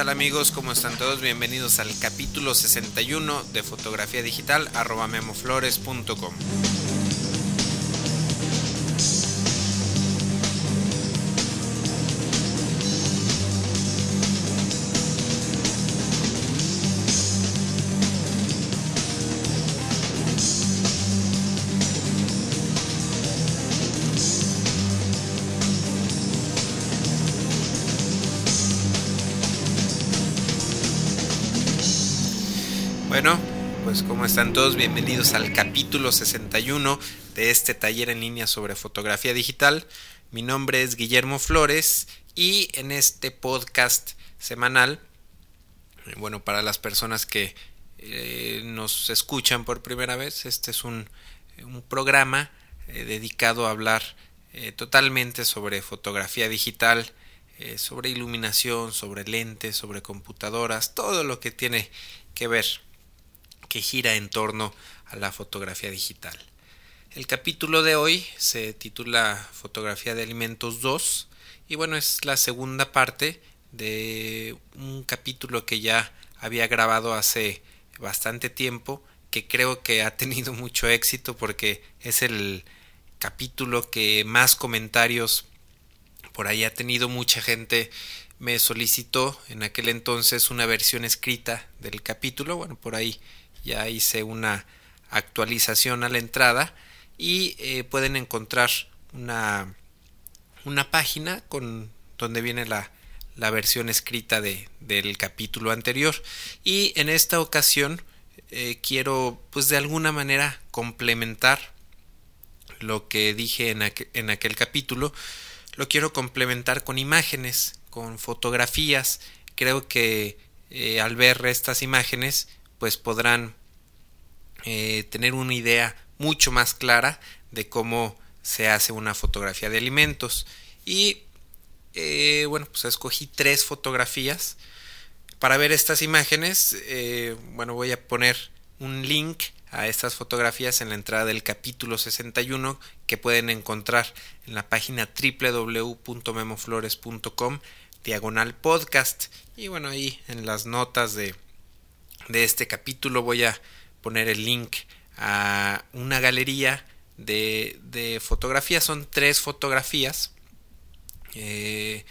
tal amigos? ¿Cómo están todos? Bienvenidos al capítulo 61 de fotografía digital arroba memoflores.com. pues como están todos, bienvenidos al capítulo 61 de este taller en línea sobre fotografía digital. Mi nombre es Guillermo Flores y en este podcast semanal, eh, bueno, para las personas que eh, nos escuchan por primera vez, este es un, programa eh, dedicado a hablar totalmente sobre fotografía digital, sobre iluminación, sobre lentes, sobre computadoras, todo lo que tiene que ver que gira en torno a la fotografía digital. El capítulo de hoy se titula Fotografía de Alimentos 2 y bueno, es la segunda parte de un capítulo que ya había grabado hace bastante tiempo, que creo que ha tenido mucho éxito porque es el capítulo que más comentarios por ahí ha tenido mucha gente me solicitó en aquel entonces una versión escrita del capítulo, bueno, por ahí ya hice una actualización a la entrada y eh, pueden encontrar una, una página con donde viene la, la versión escrita de, del capítulo anterior. Y en esta ocasión eh, quiero pues de alguna manera complementar lo que dije en, en aquel capítulo. Lo quiero complementar con imágenes con fotografías. Creo que eh, al ver estas imágenes pues podrán eh, tener una idea mucho más clara de cómo se hace una fotografía de alimentos. Y eh, bueno pues escogí tres fotografías. Para ver estas imágenes eh, bueno voy a poner un link a estas fotografías en la entrada del capítulo 61 que pueden encontrar en la página www.memoflores.com diagonal podcast. Y bueno ahí en las notas de de este capítulo voy a poner el link a una galería de, de fotografías. Son tres fotografías eh,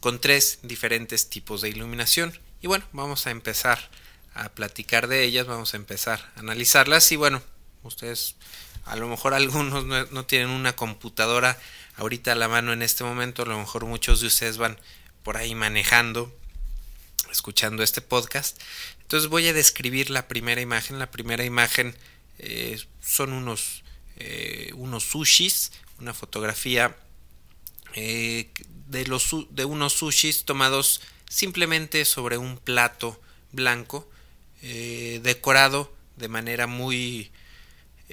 con tres diferentes tipos de iluminación. Y bueno, vamos a empezar a platicar de ellas, vamos a empezar a analizarlas. Y bueno, ustedes, a lo mejor algunos no, no tienen una computadora ahorita a la mano en este momento, a lo mejor muchos de ustedes van por ahí manejando escuchando este podcast. Entonces voy a describir la primera imagen. La primera imagen eh, son unos, eh, unos sushis, una fotografía eh, de, los, de unos sushis tomados simplemente sobre un plato blanco, decorado de manera muy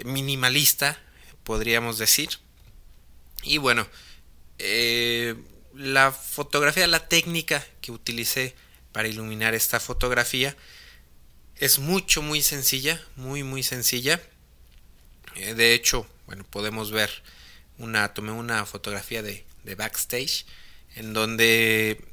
minimalista, podríamos decir. Y bueno, la fotografía, la técnica que utilicé para iluminar esta fotografía. Es mucho, muy sencilla, muy, muy sencilla. Eh, de hecho, bueno, podemos ver una, tomé una fotografía de, de backstage en donde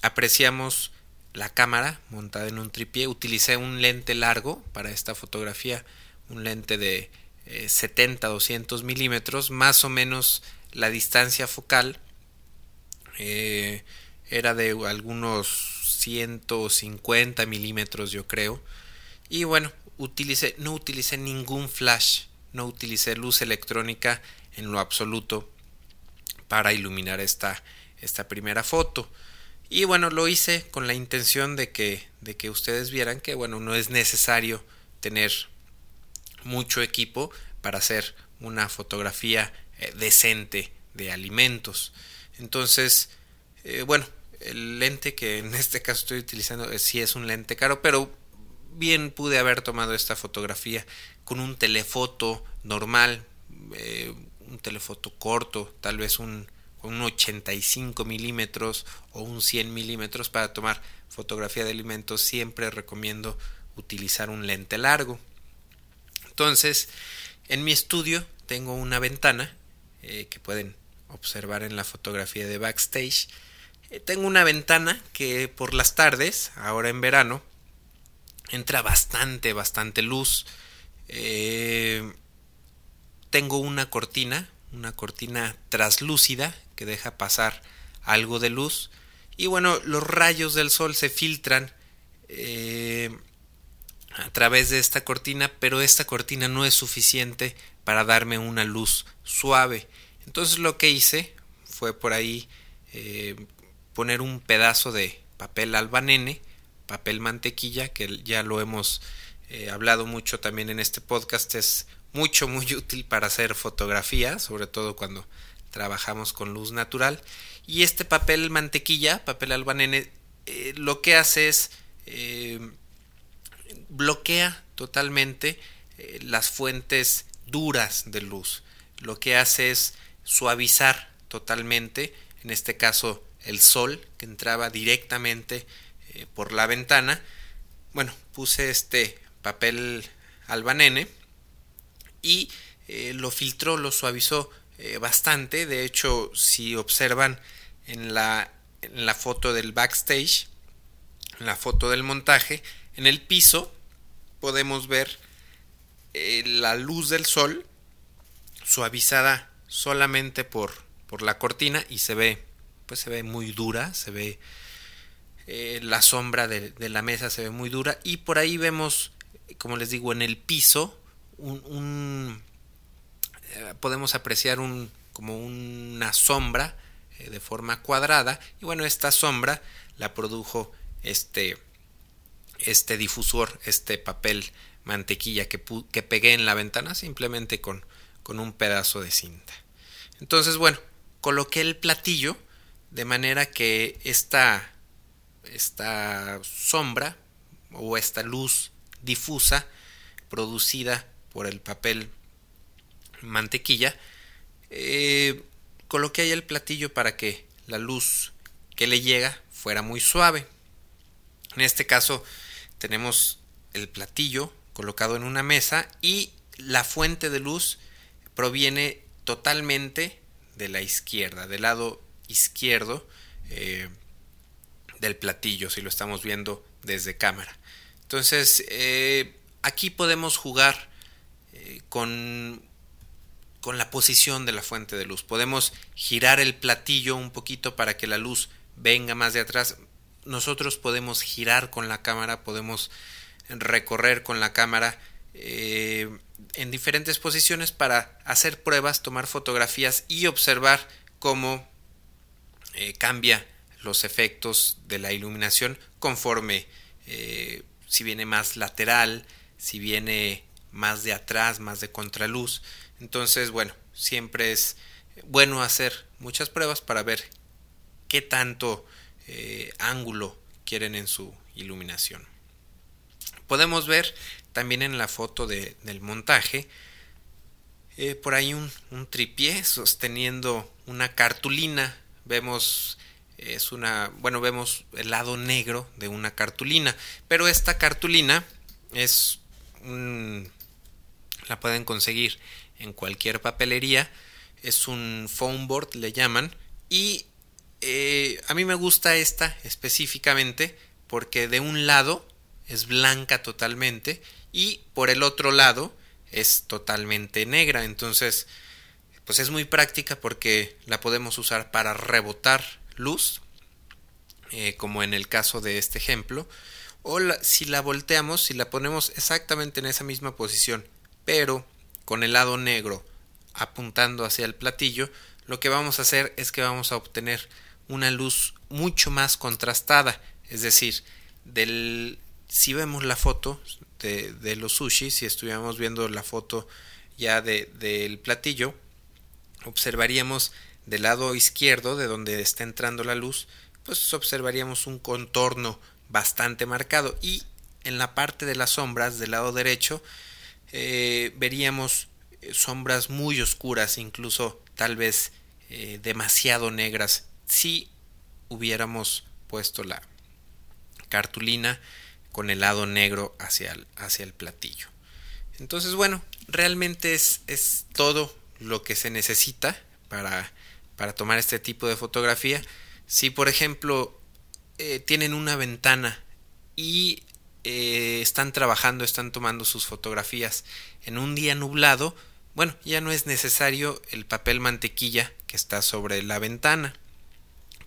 apreciamos la cámara montada en un tripié. Utilicé un lente largo para esta fotografía, un lente de 70-200 eh, milímetros, más o menos la distancia focal eh, era de algunos 150 milímetros yo creo y bueno utilicé no utilicé ningún flash no utilicé luz electrónica en lo absoluto para iluminar esta esta primera foto. Y bueno lo hice con la intención de que de que ustedes vieran que bueno no es necesario tener mucho equipo para hacer una fotografía eh, decente de alimentos. Entonces eh, bueno el lente que en este caso estoy utilizando eh, sí es un lente caro, pero bien pude haber tomado esta fotografía con un telefoto normal, eh, un telefoto corto, tal vez un, un 85 milímetros o un 100 milímetros para tomar fotografía de alimentos. Siempre recomiendo utilizar un lente largo. Entonces, en mi estudio tengo una ventana eh, que pueden observar en la fotografía de backstage Eh, tengo una ventana que por las tardes, ahora en verano, entra bastante, bastante luz. Eh, tengo una cortina, una cortina traslúcida que deja pasar algo de luz. Y bueno, los rayos del sol se filtran eh, a través de esta cortina, pero esta cortina no es suficiente para darme una luz suave. Entonces lo que hice fue por ahí eh, poner un pedazo de papel albanene, papel mantequilla, que ya lo hemos eh, hablado mucho también en este podcast, es mucho, muy útil para hacer fotografías, sobre todo cuando trabajamos con luz natural. Y este papel mantequilla, papel albanene, eh, lo que hace es bloquea totalmente las fuentes duras de luz. Lo que hace es suavizar totalmente, en este caso el sol que entraba directamente eh, por la ventana. Bueno, puse este papel albanene y eh, lo filtró, lo suavizó eh, bastante. De hecho, si observan en la, en la foto del backstage, en la foto del montaje, en el piso podemos ver la luz del sol suavizada solamente por, por la cortina y se ve pues se ve muy dura se ve eh, la sombra de, la mesa se ve muy dura y por ahí vemos como les digo en el piso un, eh, podemos apreciar un como una sombra eh, de forma cuadrada y bueno esta sombra la produjo este este difusor este papel mantequilla que, que pegué en la ventana simplemente con con un pedazo de cinta. Entonces, bueno, coloqué el platillo de manera que esta, esta sombra o esta luz difusa producida por el papel mantequilla, eh, coloqué ahí el platillo para que la luz que le llega fuera muy suave. En este caso tenemos el platillo colocado en una mesa y la fuente de luz proviene totalmente de la izquierda, del lado izquierdo eh, del platillo, si lo estamos viendo desde cámara. Entonces, eh, aquí podemos jugar eh, con, con la posición de la fuente de luz. Podemos girar el platillo un poquito para que la luz venga más de atrás. Nosotros podemos girar con la cámara, podemos recorrer con la cámara eh, en diferentes posiciones para hacer pruebas, tomar fotografías y observar cómo cambia los efectos de la iluminación conforme eh, si viene más lateral, si viene más de atrás, más de contraluz. Entonces, bueno, siempre es bueno hacer muchas pruebas para ver qué tanto ángulo quieren en su iluminación. Podemos ver también en la foto de, del montaje, eh, por ahí un, un, tripié sosteniendo una cartulina. Vemos es una bueno vemos el lado negro de una cartulina pero esta cartulina es la pueden conseguir en cualquier papelería es un foam board le llaman y eh, a mí me gusta esta específicamente porque de un lado es blanca totalmente y por el otro lado es totalmente negra. Entonces, pues es muy práctica porque la podemos usar para rebotar luz, eh, como en el caso de este ejemplo, o si la volteamos, si la ponemos exactamente en esa misma posición, pero con el lado negro apuntando hacia el platillo, lo que vamos a hacer es que vamos a obtener una luz mucho más contrastada, es decir, del si vemos la foto de, los sushi, si estuviéramos viendo la foto ya del platillo, observaríamos del lado izquierdo, de donde está entrando la luz, pues observaríamos un contorno bastante marcado y en la parte de las sombras del lado derecho eh, veríamos eh, sombras muy oscuras, incluso tal vez eh, demasiado negras, si hubiéramos puesto la cartulina con el lado negro hacia el, hacia el platillo. Entonces, bueno, realmente es, es todo lo que se necesita para, para tomar este tipo de fotografía. Si por ejemplo eh, tienen una ventana y eh, están trabajando, están tomando sus fotografías en un día nublado, bueno, ya no es necesario el papel mantequilla que está sobre la ventana,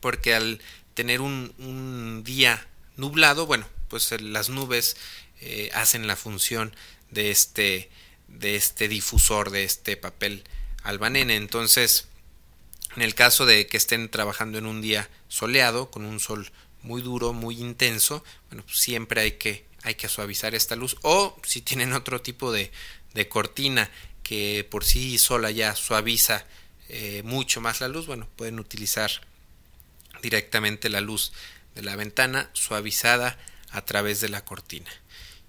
porque al tener un, día nublado, bueno, pues las nubes eh, hacen la función de este, de este difusor, de este papel albanene. Entonces, en el caso de que estén trabajando en un día soleado, con un sol muy duro, muy intenso, bueno, pues siempre hay que hay que suavizar esta luz o si tienen otro tipo de, de cortina que por sí sola ya suaviza eh, mucho más la luz, bueno, pueden utilizar directamente la luz de la ventana suavizada a través de la cortina.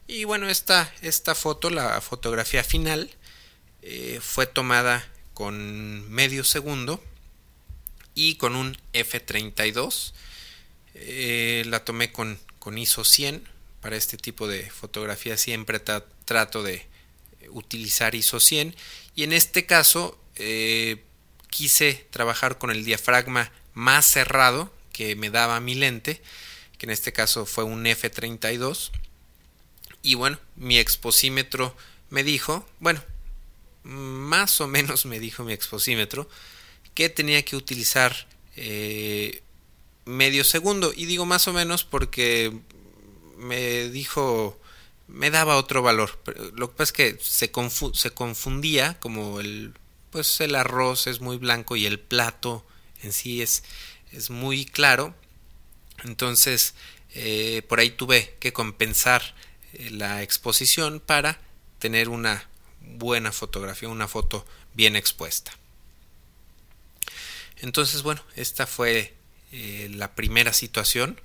Y bueno, esta, esta foto, la fotografía final, eh, fue tomada con medio segundo y con un F32. Eh, la tomé con, con ISO 100 para este tipo de fotografía siempre trato de utilizar ISO 100 y en este caso eh, quise trabajar con el diafragma más cerrado que me daba mi lente que en este caso fue un F32 y bueno mi exposímetro me dijo bueno más o menos me dijo mi exposímetro que tenía que utilizar eh, medio segundo y digo más o menos porque me dijo, me daba otro valor. Lo que pasa es que se, se confundía, como el, pues el arroz es muy blanco y el plato en sí es, es muy claro. Entonces, eh, por ahí tuve que compensar eh, la exposición para tener una buena fotografía, una foto bien expuesta. Entonces, bueno, esta fue eh, la primera situación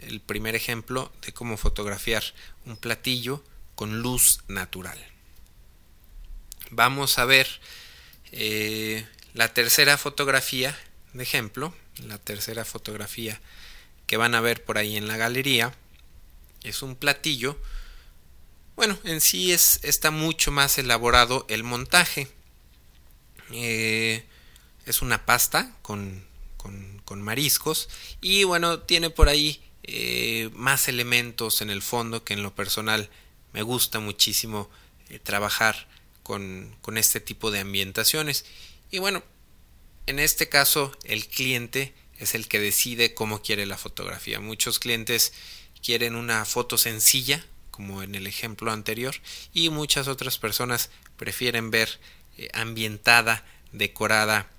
el primer ejemplo de cómo fotografiar un platillo con luz natural. Vamos a ver eh, la tercera fotografía de ejemplo, la tercera fotografía que van a ver por ahí en la galería. Es un platillo. Bueno, en sí es, está mucho más elaborado el montaje. Eh, es una pasta con, con, con mariscos y bueno, tiene por ahí eh, más elementos en el fondo que en lo personal me gusta muchísimo eh, trabajar con, con este tipo de ambientaciones. Y bueno, en este caso el cliente es el que decide cómo quiere la fotografía. Muchos clientes quieren una foto sencilla, como en el ejemplo anterior, y muchas otras personas prefieren ver eh, ambientada, decorada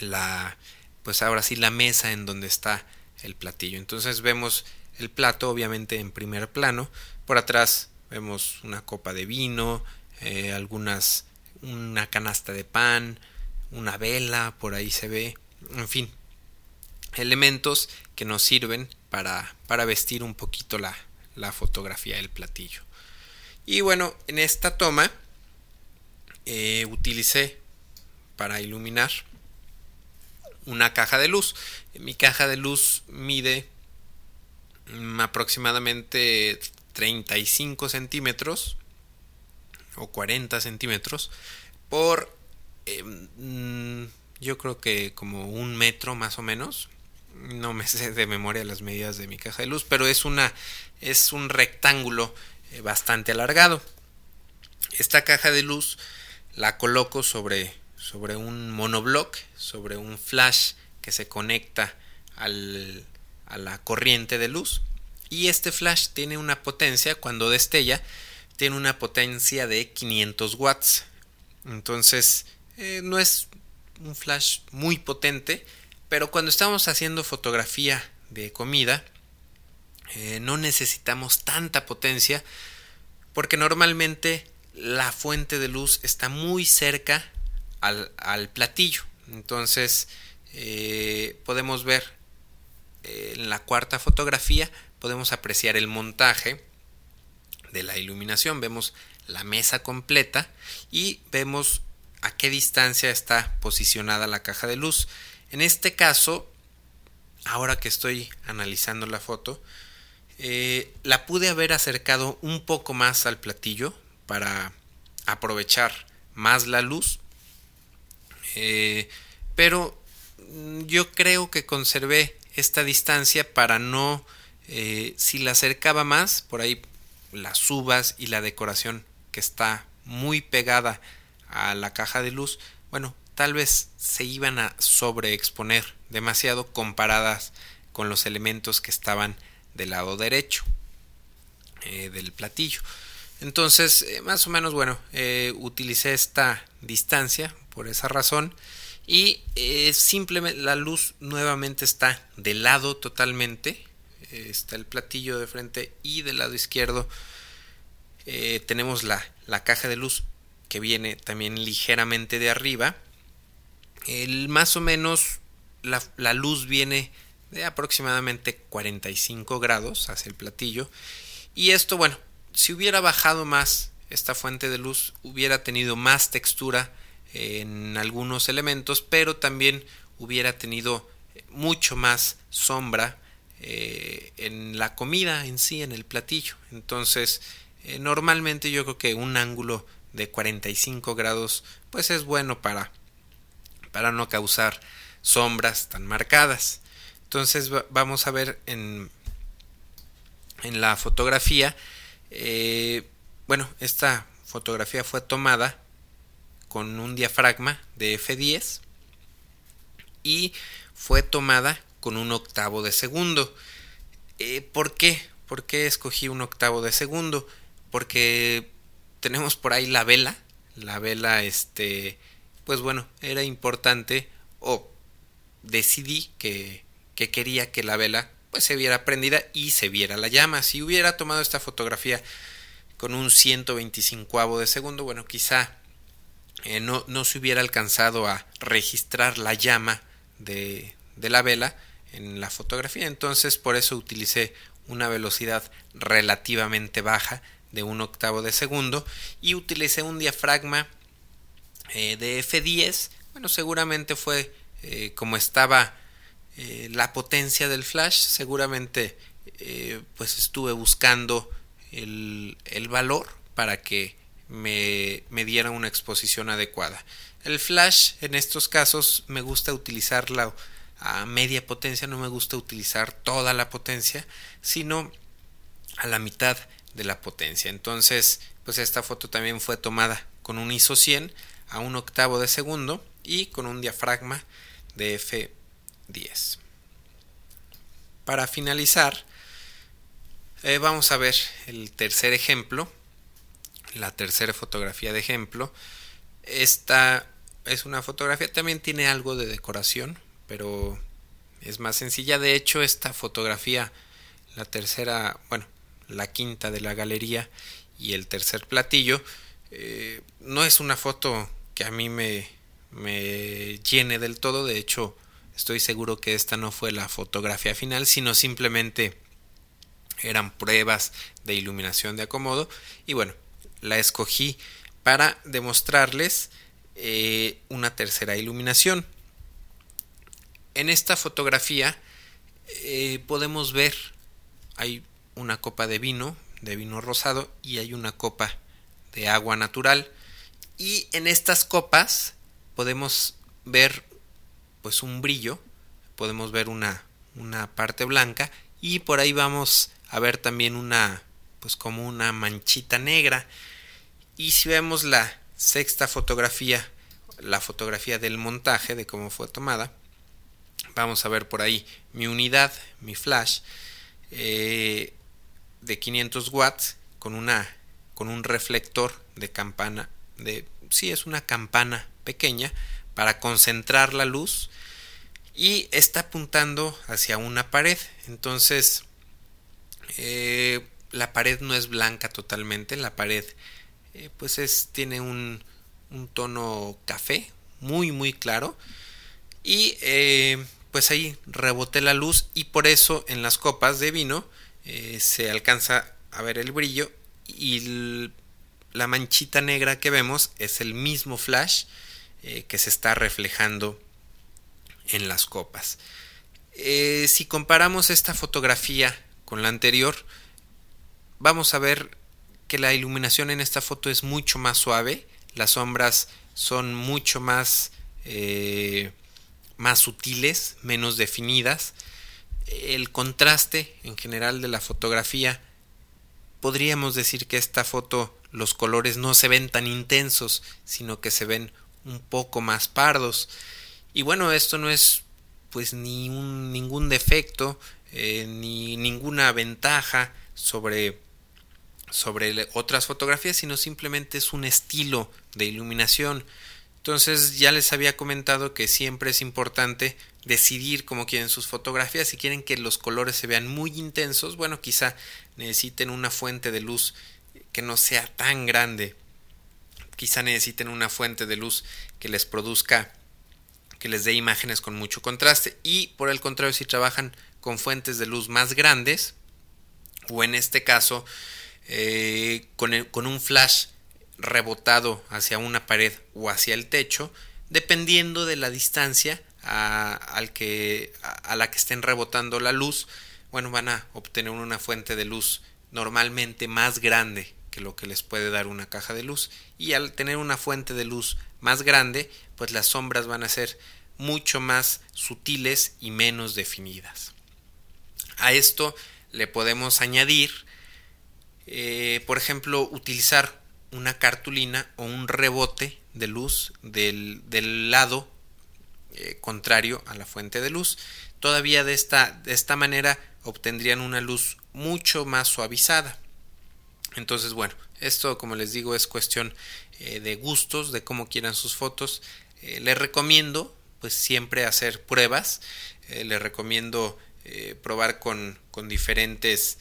la pues ahora sí la mesa en donde está el platillo. Entonces vemos el plato obviamente en primer plano. Por atrás vemos una copa de vino, eh, algunas, una canasta de pan, una vela, por ahí se ve, en fin, elementos que nos sirven para, para vestir un poquito la, la fotografía del platillo. Y bueno, en esta toma eh, utilicé para iluminar una caja de luz. Mi caja de luz mide mm, aproximadamente 35 centímetros o 40 centímetros por eh, mm, yo creo que como un metro más o menos no me sé de memoria las medidas de mi caja de luz pero es una es un rectángulo eh, bastante alargado esta caja de luz la coloco sobre sobre un monoblock, sobre un flash que se conecta a la corriente de luz. Y este flash tiene una potencia, cuando destella, tiene una potencia de 500 watts. Entonces, eh, no es un flash muy potente, pero cuando estamos haciendo fotografía de comida, eh, no necesitamos tanta potencia porque normalmente la fuente de luz está muy cerca al, platillo. Entonces eh, podemos ver eh, en la cuarta fotografía, podemos apreciar el montaje de la iluminación. Vemos la mesa completa y vemos a qué distancia está posicionada la caja de luz. En este caso, ahora que estoy analizando la foto, eh, la pude haber acercado un poco más al platillo para aprovechar más la luz eh, pero mm, yo creo que conservé esta distancia para no, eh, si la acercaba más, por ahí las uvas y la decoración que está muy pegada a la caja de luz, bueno, tal vez se iban a sobreexponer demasiado comparadas con los elementos que estaban del lado derecho eh, del platillo. Entonces, más o menos, bueno, utilicé esta distancia por esa razón y simplemente la luz nuevamente está del lado totalmente. está el platillo de frente y del lado izquierdo tenemos la, la caja de luz que viene también ligeramente de arriba. El, más o menos la, la luz viene de aproximadamente 45 grados hacia el platillo. Y esto, bueno, si hubiera bajado más esta fuente de luz, hubiera tenido más textura en algunos elementos, pero también hubiera tenido mucho más sombra eh, en la comida en sí, en el platillo. Entonces, eh, normalmente yo creo que un ángulo de 45 grados, pues es bueno para, para no causar sombras tan marcadas. Entonces vamos a ver en, en la fotografía. Eh, bueno, esta fotografía fue tomada con un diafragma de F10 y fue tomada con un octavo de segundo. Eh, ¿Por qué? ¿Por qué escogí un octavo de segundo? Porque tenemos por ahí la vela. La vela, este, pues bueno, era importante o decidí que que quería que la vela pues se viera prendida y se viera la llama. Si hubiera tomado esta fotografía con un 125 de segundo, bueno, quizá eh, no, no, se hubiera alcanzado a registrar la llama de, de la vela en la fotografía. Entonces, por eso utilicé una velocidad relativamente baja de un octavo de segundo y utilicé un diafragma eh, de F10. Bueno, seguramente fue eh, como estaba la potencia del flash seguramente pues estuve buscando el, el valor para que me, me, diera una exposición adecuada. El flash en estos casos me gusta utilizarla a media potencia no me gusta utilizar toda la potencia sino a la mitad de la potencia. Entonces pues esta foto también fue tomada con un ISO 100 a un octavo de segundo y con un diafragma de F 10. Para finalizar, eh, vamos a ver el tercer ejemplo, la tercera fotografía de ejemplo. Esta es una fotografía, también tiene algo de decoración, pero es más sencilla. De hecho, esta fotografía, la tercera, bueno, la quinta de la galería y el tercer platillo, eh, no es una foto que a mí me, me llene del todo. De hecho, Estoy seguro que esta no fue la fotografía final, sino simplemente eran pruebas de iluminación de acomodo. Y bueno, la escogí para demostrarles eh, una tercera iluminación. En esta fotografía eh, podemos ver, hay una copa de vino, de vino rosado, y hay una copa de agua natural. Y en estas copas podemos ver pues un brillo, podemos ver una, una parte blanca y por ahí vamos a ver también una pues como una manchita negra y si vemos la sexta fotografía la fotografía del montaje de cómo fue tomada vamos a ver por ahí mi unidad mi flash eh, de 500 watts con una con un reflector de campana de sí es una campana pequeña para concentrar la luz y está apuntando hacia una pared. Entonces, eh, la pared no es blanca totalmente, la pared eh, pues es, tiene un, tono café, muy muy claro. Y eh, pues ahí reboté la luz y por eso en las copas de vino se alcanza a ver el brillo y la manchita negra que vemos es el mismo flash que se está reflejando en las copas. Eh, si comparamos esta fotografía con la anterior, vamos a ver que la iluminación en esta foto es mucho más suave, las sombras son mucho más eh, más sutiles, menos definidas. El contraste en general de la fotografía, podríamos decir que esta foto los colores no se ven tan intensos, sino que se ven un poco más pardos. Y bueno, esto no es pues ni un, ningún defecto, eh, ni ninguna ventaja sobre sobre otras fotografías, sino simplemente es un estilo de iluminación. Entonces ya les había comentado que siempre es importante decidir cómo quieren sus fotografías. Si quieren que los colores se vean muy intensos, bueno, quizá necesiten una fuente de luz que no sea tan grande. Quizá necesiten una fuente de luz que les produzca, que les dé imágenes con mucho contraste. Y por el contrario, si trabajan con fuentes de luz más grandes, o en este caso, eh, con, un flash rebotado hacia una pared o hacia el techo, dependiendo de la distancia a, a, la que estén rebotando la luz, bueno, van a obtener una fuente de luz normalmente más grande que lo que les puede dar una caja de luz. Y al tener una fuente de luz más grande, pues las sombras van a ser mucho más sutiles y menos definidas. A esto le podemos añadir eh, por ejemplo, utilizar una cartulina o un rebote de luz del, del lado eh, contrario a la fuente de luz. Todavía de esta, de esta manera obtendrían una luz mucho más suavizada. Entonces, bueno, esto como les digo es cuestión eh, de gustos, de cómo quieran sus fotos. les recomiendo pues siempre hacer pruebas. les recomiendo probar con, con diferentes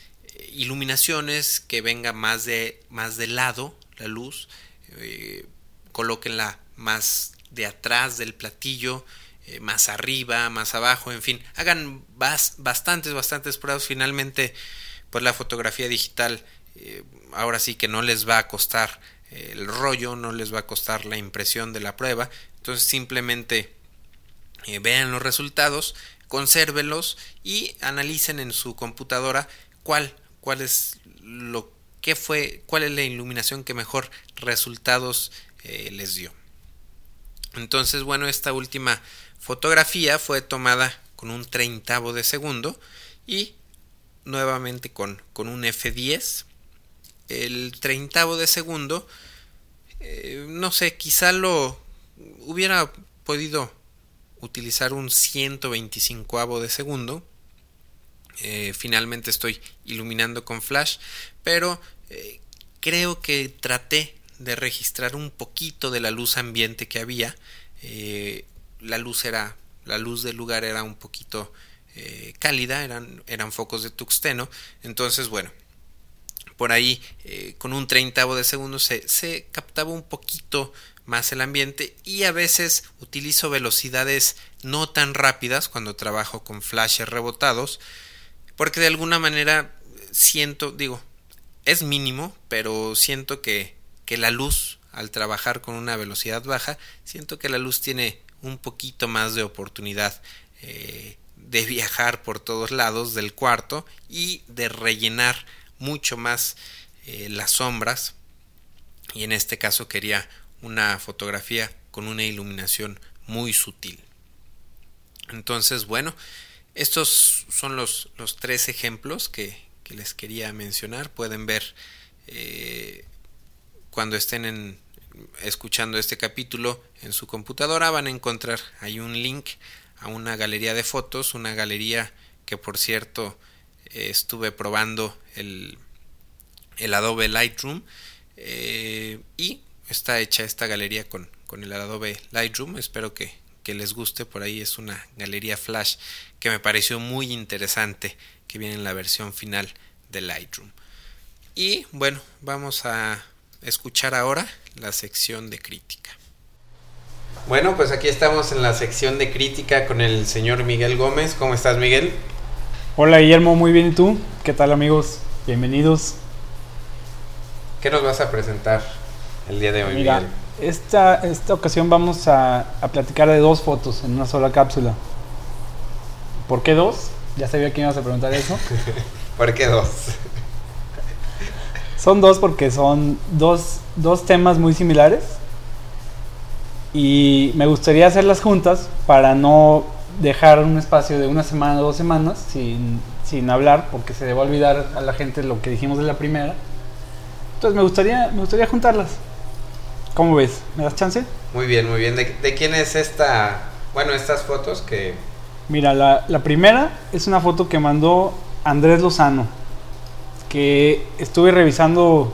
iluminaciones que venga más de más de lado la luz eh, colóquenla más de atrás del platillo eh, más arriba más abajo en fin hagan bastantes bastantes pruebas. Finalmente pues la fotografía digital eh, ahora sí que no les va a costar el rollo no les va a costar la impresión de la prueba. Entonces simplemente vean los resultados consérvelos y analicen en su computadora cuál cuál es lo que fue, cuál es la iluminación que mejor resultados eh, les dio. Entonces, bueno, esta última fotografía fue tomada con un treintavo de segundo y nuevamente con, con un F10. El treintavo de segundo, eh, no sé, quizá lo hubiera podido utilizar un 125 de segundo eh, finalmente estoy iluminando con flash, pero eh, creo que traté de registrar un poquito de la luz ambiente que había. Eh, la luz era, la luz del lugar era un poquito cálida, eran, eran focos de tuxteno. Entonces, bueno, por ahí con un treintavo de segundo se, se captaba un poquito más el ambiente y a veces utilizo velocidades no tan rápidas cuando trabajo con flashes rebotados porque de alguna manera siento, digo, es mínimo, pero siento que, que la luz, al trabajar con una velocidad baja, siento que la luz tiene un poquito más de oportunidad eh, de viajar por todos lados del cuarto y de rellenar mucho más eh, las sombras. Y en este caso quería una fotografía con una iluminación muy sutil. Entonces, bueno, estos son los, los tres ejemplos que, les quería mencionar. Pueden ver eh, cuando estén escuchando este capítulo en su computadora van a encontrar ahí un link a una galería de fotos, una galería que por cierto eh, estuve probando el, el Adobe Lightroom eh, y está hecha esta galería con, con el Adobe Lightroom. Espero que, que les guste. Por ahí es una galería flash que me pareció muy interesante que viene en la versión final de Lightroom. Y bueno, vamos a escuchar ahora la sección de crítica. Bueno, pues aquí estamos en la sección de crítica con el señor Miguel Gómez. ¿Cómo estás, Miguel? Hola, Guillermo, muy bien. ¿Y tú? ¿Qué tal, amigos? Bienvenidos. ¿Qué nos vas a presentar el día de hoy, Miguel? Esta, esta ocasión vamos a, a, platicar de dos fotos en una sola cápsula. ¿Por qué dos? Ya sabía que ibas a preguntar eso. ¿Por qué dos? son dos porque son dos, dos temas muy similares. Y me gustaría hacerlas juntas para no dejar un espacio de una semana o dos semanas sin, sin hablar, porque se debe olvidar a la gente lo que dijimos de la primera. Entonces me gustaría, me gustaría juntarlas. ¿Cómo ves? ¿Me das chance? Muy bien, muy bien. ¿De, de quién es esta, bueno, estas fotos que... Mira, la, la primera es una foto que mandó Andrés Lozano, que estuve revisando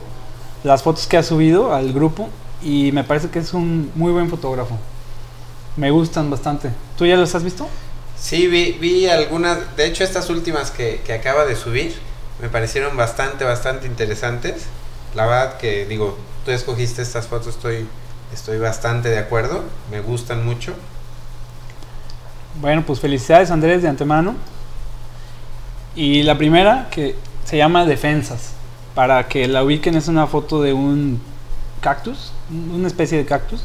las fotos que ha subido al grupo y me parece que es un muy buen fotógrafo. Me gustan bastante. ¿Tú ya los has visto? Sí, vi, vi algunas, de hecho estas últimas que, que acaba de subir me parecieron bastante, bastante interesantes. La verdad que digo, tú escogiste estas fotos, estoy, estoy bastante de acuerdo, me gustan mucho. Bueno, pues felicidades Andrés de antemano. Y la primera que se llama Defensas. Para que la ubiquen es una foto de un cactus, una especie de cactus.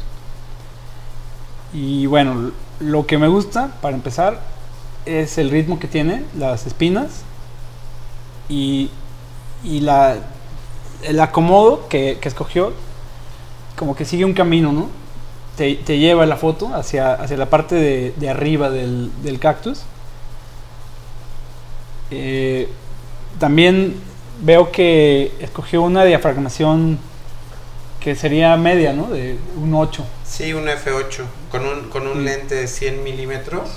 Y bueno, lo que me gusta, para empezar, es el ritmo que tiene, las espinas y, y la, el acomodo que, que escogió, como que sigue un camino, ¿no? Te, te lleva la foto hacia, hacia la parte de, de arriba del, del cactus. Eh, también veo que escogió una diafragmación que sería media, ¿no? De un 8. Sí, un F8 con un, con un Sí. lente de 100 milímetros.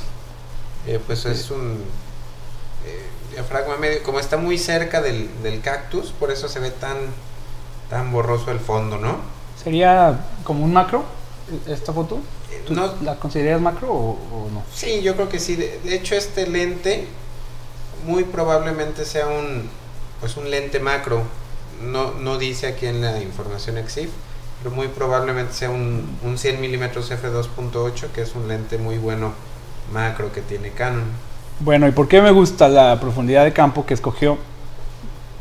eh, pues es un eh, diafragma medio, como está muy cerca del, del cactus, por eso se ve tan, tan borroso el fondo, ¿no? Sería como un macro esta foto. Eh, ¿Tú no la consideras macro o, o no? sí, yo creo que sí. De, de hecho, este lente muy probablemente sea un, pues un lente macro. No, no dice aquí en la información EXIF, pero muy probablemente sea un, un 100 milímetros f2.8, que es un lente muy bueno macro que tiene Canon. Bueno, ¿y por qué me gusta la profundidad de campo que escogió?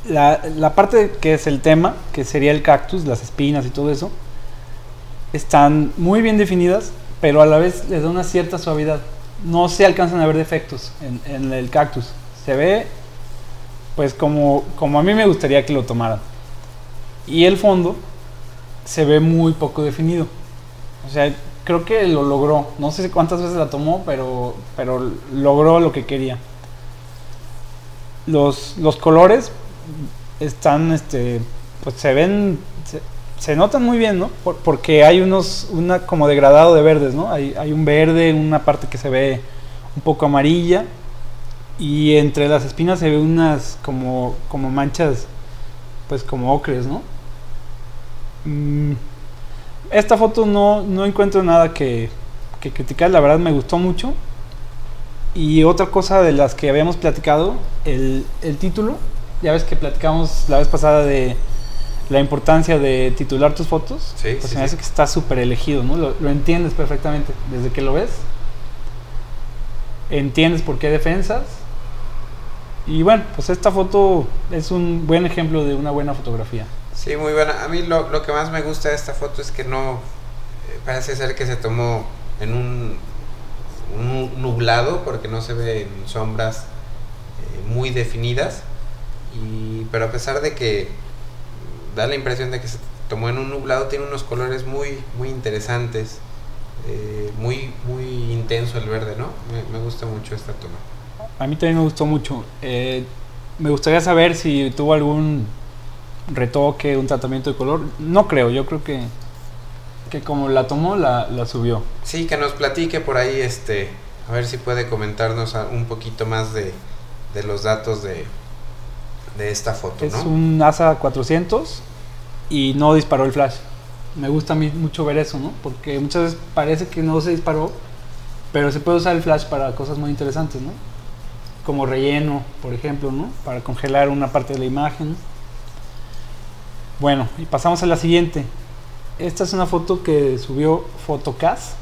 La, parte que es el tema, que sería el cactus, las espinas y todo eso, están muy bien definidas, pero a la vez le da una cierta suavidad. No se alcanzan a ver defectos en, en el cactus. Se ve pues como, como a mí me gustaría que lo tomaran. Y el fondo se ve muy poco definido. O sea, creo que lo logró. No sé cuántas veces la tomó, pero, pero logró lo que quería. Los, los colores están, este, pues se ven, se, se notan muy bien, ¿no? Por- porque hay unos, una como degradado de verdes, ¿no? Hay, hay un verde, una parte que se ve un poco amarilla y entre las espinas se ve unas como, como manchas, pues como ocres, ¿no? Mm, esta foto no, no encuentro nada que, que criticar, la verdad me gustó mucho. Y otra cosa de las que habíamos platicado, el, el título, ya ves que platicamos la vez pasada de la importancia de titular tus fotos, Sí, pues sí, me hace sí. que está súper elegido, ¿no? Lo, lo entiendes perfectamente desde que lo ves. Entiendes por qué defensas. Y bueno, pues esta foto es un buen ejemplo de una buena fotografía. Sí, muy buena. A mí lo, lo que más me gusta de esta foto es que no eh, parece ser que se tomó en un, nublado porque no se ven sombras eh, muy definidas. Y, pero a pesar de que da la impresión de que se tomó en un nublado, tiene unos colores muy, muy interesantes. eh, muy, muy intenso el verde, ¿no? Me, gusta mucho esta toma. A mí también me gustó mucho. Me gustaría saber si tuvo algún retoque, un tratamiento de color. No creo, yo creo que, que como la tomó, la, la subió. Sí, que nos platique por ahí, este, a ver si puede comentarnos un poquito más de, de los datos de, de esta foto, Es ¿no? un ASA 400 y no disparó el flash. Me gusta a mí mucho ver eso, ¿no? Porque muchas veces parece que no se disparó, pero se puede usar el flash para cosas muy interesantes, ¿no? Como relleno, por ejemplo, ¿no? Para congelar una parte de la imagen. Bueno, y pasamos a la siguiente. Esta es una foto que subió Photocast,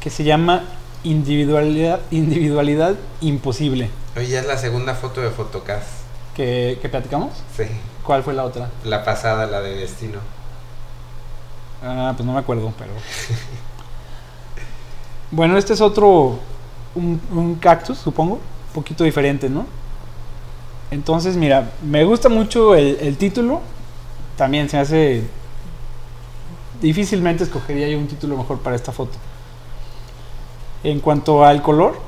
que se llama Individualidad, individualidad Imposible, Hoy ya es la segunda foto de Photocast. que, que platicamos. Sí, ¿Cuál fue la otra? la pasada, la de Destino. Ah, pues no me acuerdo, pero. bueno, este es otro. Un, un cactus, supongo. Un poquito diferente, ¿no? Entonces, mira, me gusta mucho el, el título. También se hace. difícilmente escogería yo un título mejor para esta foto. En cuanto al color,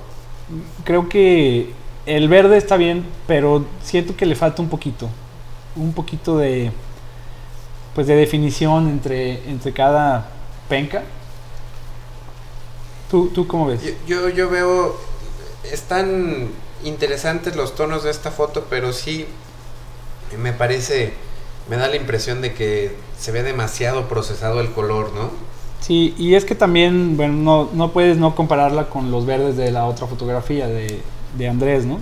creo que el verde está bien, pero siento que le falta un poquito. Un poquito de pues de definición entre, entre cada penca. ¿Tú, ¿Tú cómo ves? Yo, yo veo, están interesantes los tonos de esta foto, pero sí me parece, me da la impresión de que se ve demasiado procesado el color, ¿no? Sí, y es que también, bueno, no, no puedes no compararla con los verdes de la otra fotografía de, de Andrés, ¿no?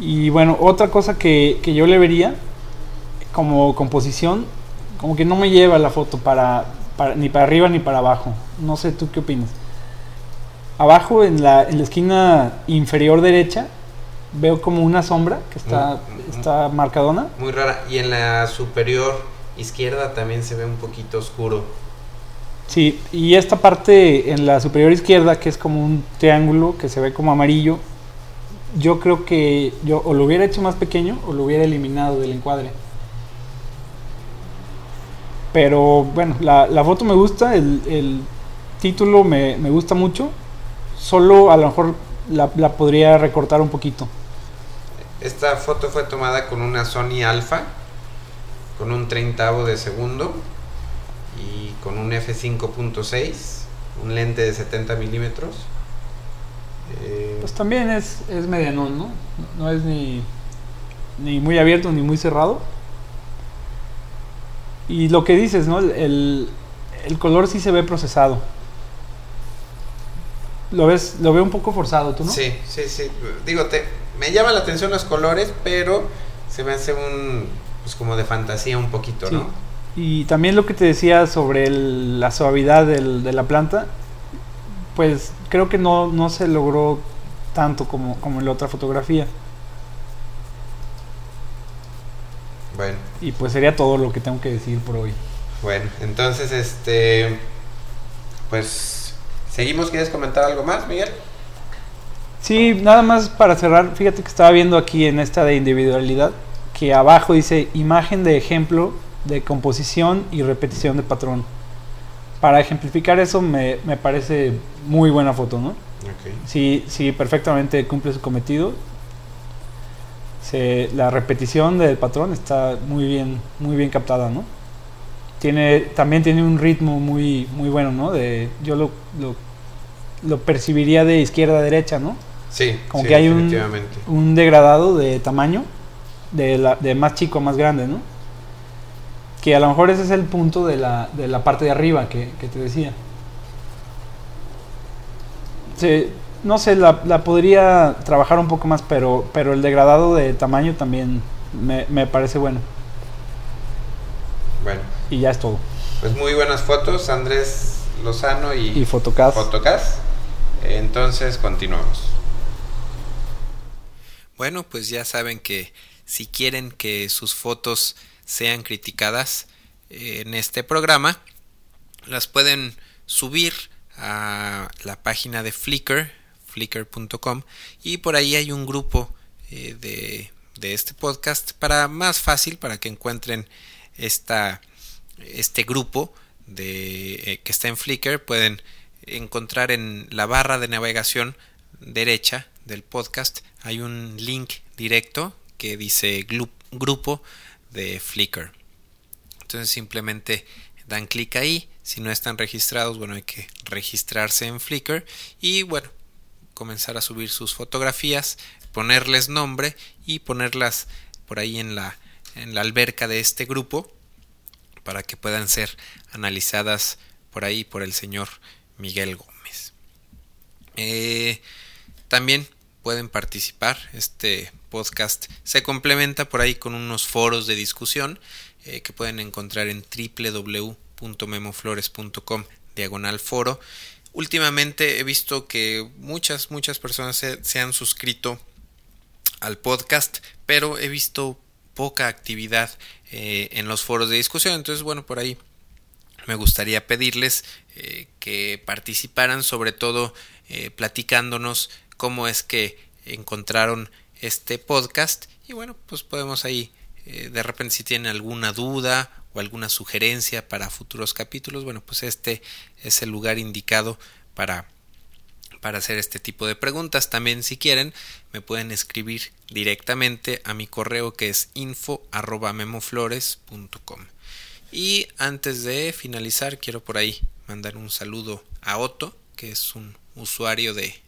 Y bueno, otra cosa que, que yo le vería como composición, como que no me lleva la foto para, ni para arriba ni para abajo. No sé, ¿tú qué opinas? Abajo, en la, en la esquina inferior derecha, veo como una sombra que está, está marcadona. Muy rara. Y en la superior izquierda también se ve un poquito oscuro. Sí, y esta parte en la superior izquierda, que es como un triángulo que se ve como amarillo, yo creo que yo o lo hubiera hecho más pequeño o lo hubiera eliminado del encuadre. Pero bueno, la, la foto me gusta, el, el título me, me, gusta mucho. Solo a lo mejor la, la, podría recortar un poquito. Esta foto fue tomada con una Sony Alpha, con un treintavo de segundo y con un f5.6, un lente de 70 milímetros. Eh, pues también es, es medianón, ¿no? No es ni, ni muy abierto ni muy cerrado y lo que dices, ¿no? El, el color sí se ve procesado. Lo ves, lo veo un poco forzado, ¿tú no? Sí, sí, sí. Digo, te, me llama la atención los colores, pero se me hace un, pues como de fantasía un poquito, sí. ¿no? Y también lo que te decía sobre el, la suavidad del, de la planta, pues creo que no, no se logró tanto como, como en la otra fotografía. Bueno. Y pues sería todo lo que tengo que decir por hoy. Bueno, entonces este pues seguimos, ¿quieres comentar algo más, Miguel? Sí, nada más para cerrar, fíjate que estaba viendo aquí en esta de individualidad que abajo dice imagen de ejemplo de composición y repetición de patrón. Para ejemplificar eso me, me parece muy buena foto, ¿no? Okay. Sí, sí, perfectamente cumple su cometido se, la repetición del patrón está muy bien, muy bien captada, ¿no? Tiene, también tiene un ritmo muy, muy bueno, ¿no? De, yo lo, lo, lo percibiría de izquierda a derecha, ¿no? Sí, como sí, que hay un, un, degradado de tamaño, de, la, de más chico a más grande, ¿no? Que a lo mejor ese es el punto de la, de la parte de arriba que, que te decía. Se, no sé, la, la, podría trabajar un poco más, pero, pero el degradado de tamaño también me, me, parece bueno. Bueno. Y ya es todo. Pues muy buenas fotos, Andrés Lozano y, y Fotocast. Fotocast. Entonces continuamos. Bueno, pues ya saben que si quieren que sus fotos sean criticadas en este programa, las pueden subir a la página de Flickr flickr.com y por ahí hay un grupo eh, de, de, este podcast para más fácil para que encuentren esta, este grupo de, eh, que está en Flickr. Pueden encontrar en la barra de navegación derecha del podcast hay un link directo que dice grupo de Flickr entonces simplemente dan clic ahí si no están registrados bueno hay que registrarse en Flickr y bueno comenzar a subir sus fotografías, ponerles nombre y ponerlas por ahí en la, en la alberca de este grupo para que puedan ser analizadas por ahí por el señor Miguel Gómez. Eh, también pueden participar. Este podcast se complementa por ahí con unos foros de discusión eh, que pueden encontrar en www.memoflores.com diagonal foro últimamente he visto que muchas, muchas personas se, han suscrito al podcast, pero he visto poca actividad eh, en los foros de discusión. Entonces, bueno, por ahí me gustaría pedirles eh, que participaran, sobre todo platicándonos cómo es que encontraron este podcast. Y bueno, pues podemos ahí, de repente si tienen alguna duda o alguna sugerencia para futuros capítulos, bueno, pues este es el lugar indicado para para hacer este tipo de preguntas. También si quieren me pueden escribir directamente a mi correo que es info@memoflores.com. Y antes de finalizar quiero por ahí mandar un saludo a Otto, que es un usuario de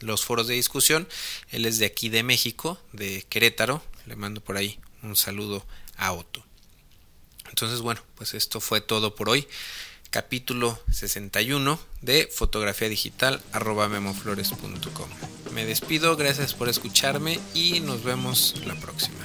los foros de discusión. Él es de aquí de México, de Querétaro. Le mando por ahí un saludo a Otto. Entonces, bueno, pues esto fue todo por hoy. Capítulo 61 de fotografía digital arroba memoflores.com. Me despido, gracias por escucharme y nos vemos la próxima.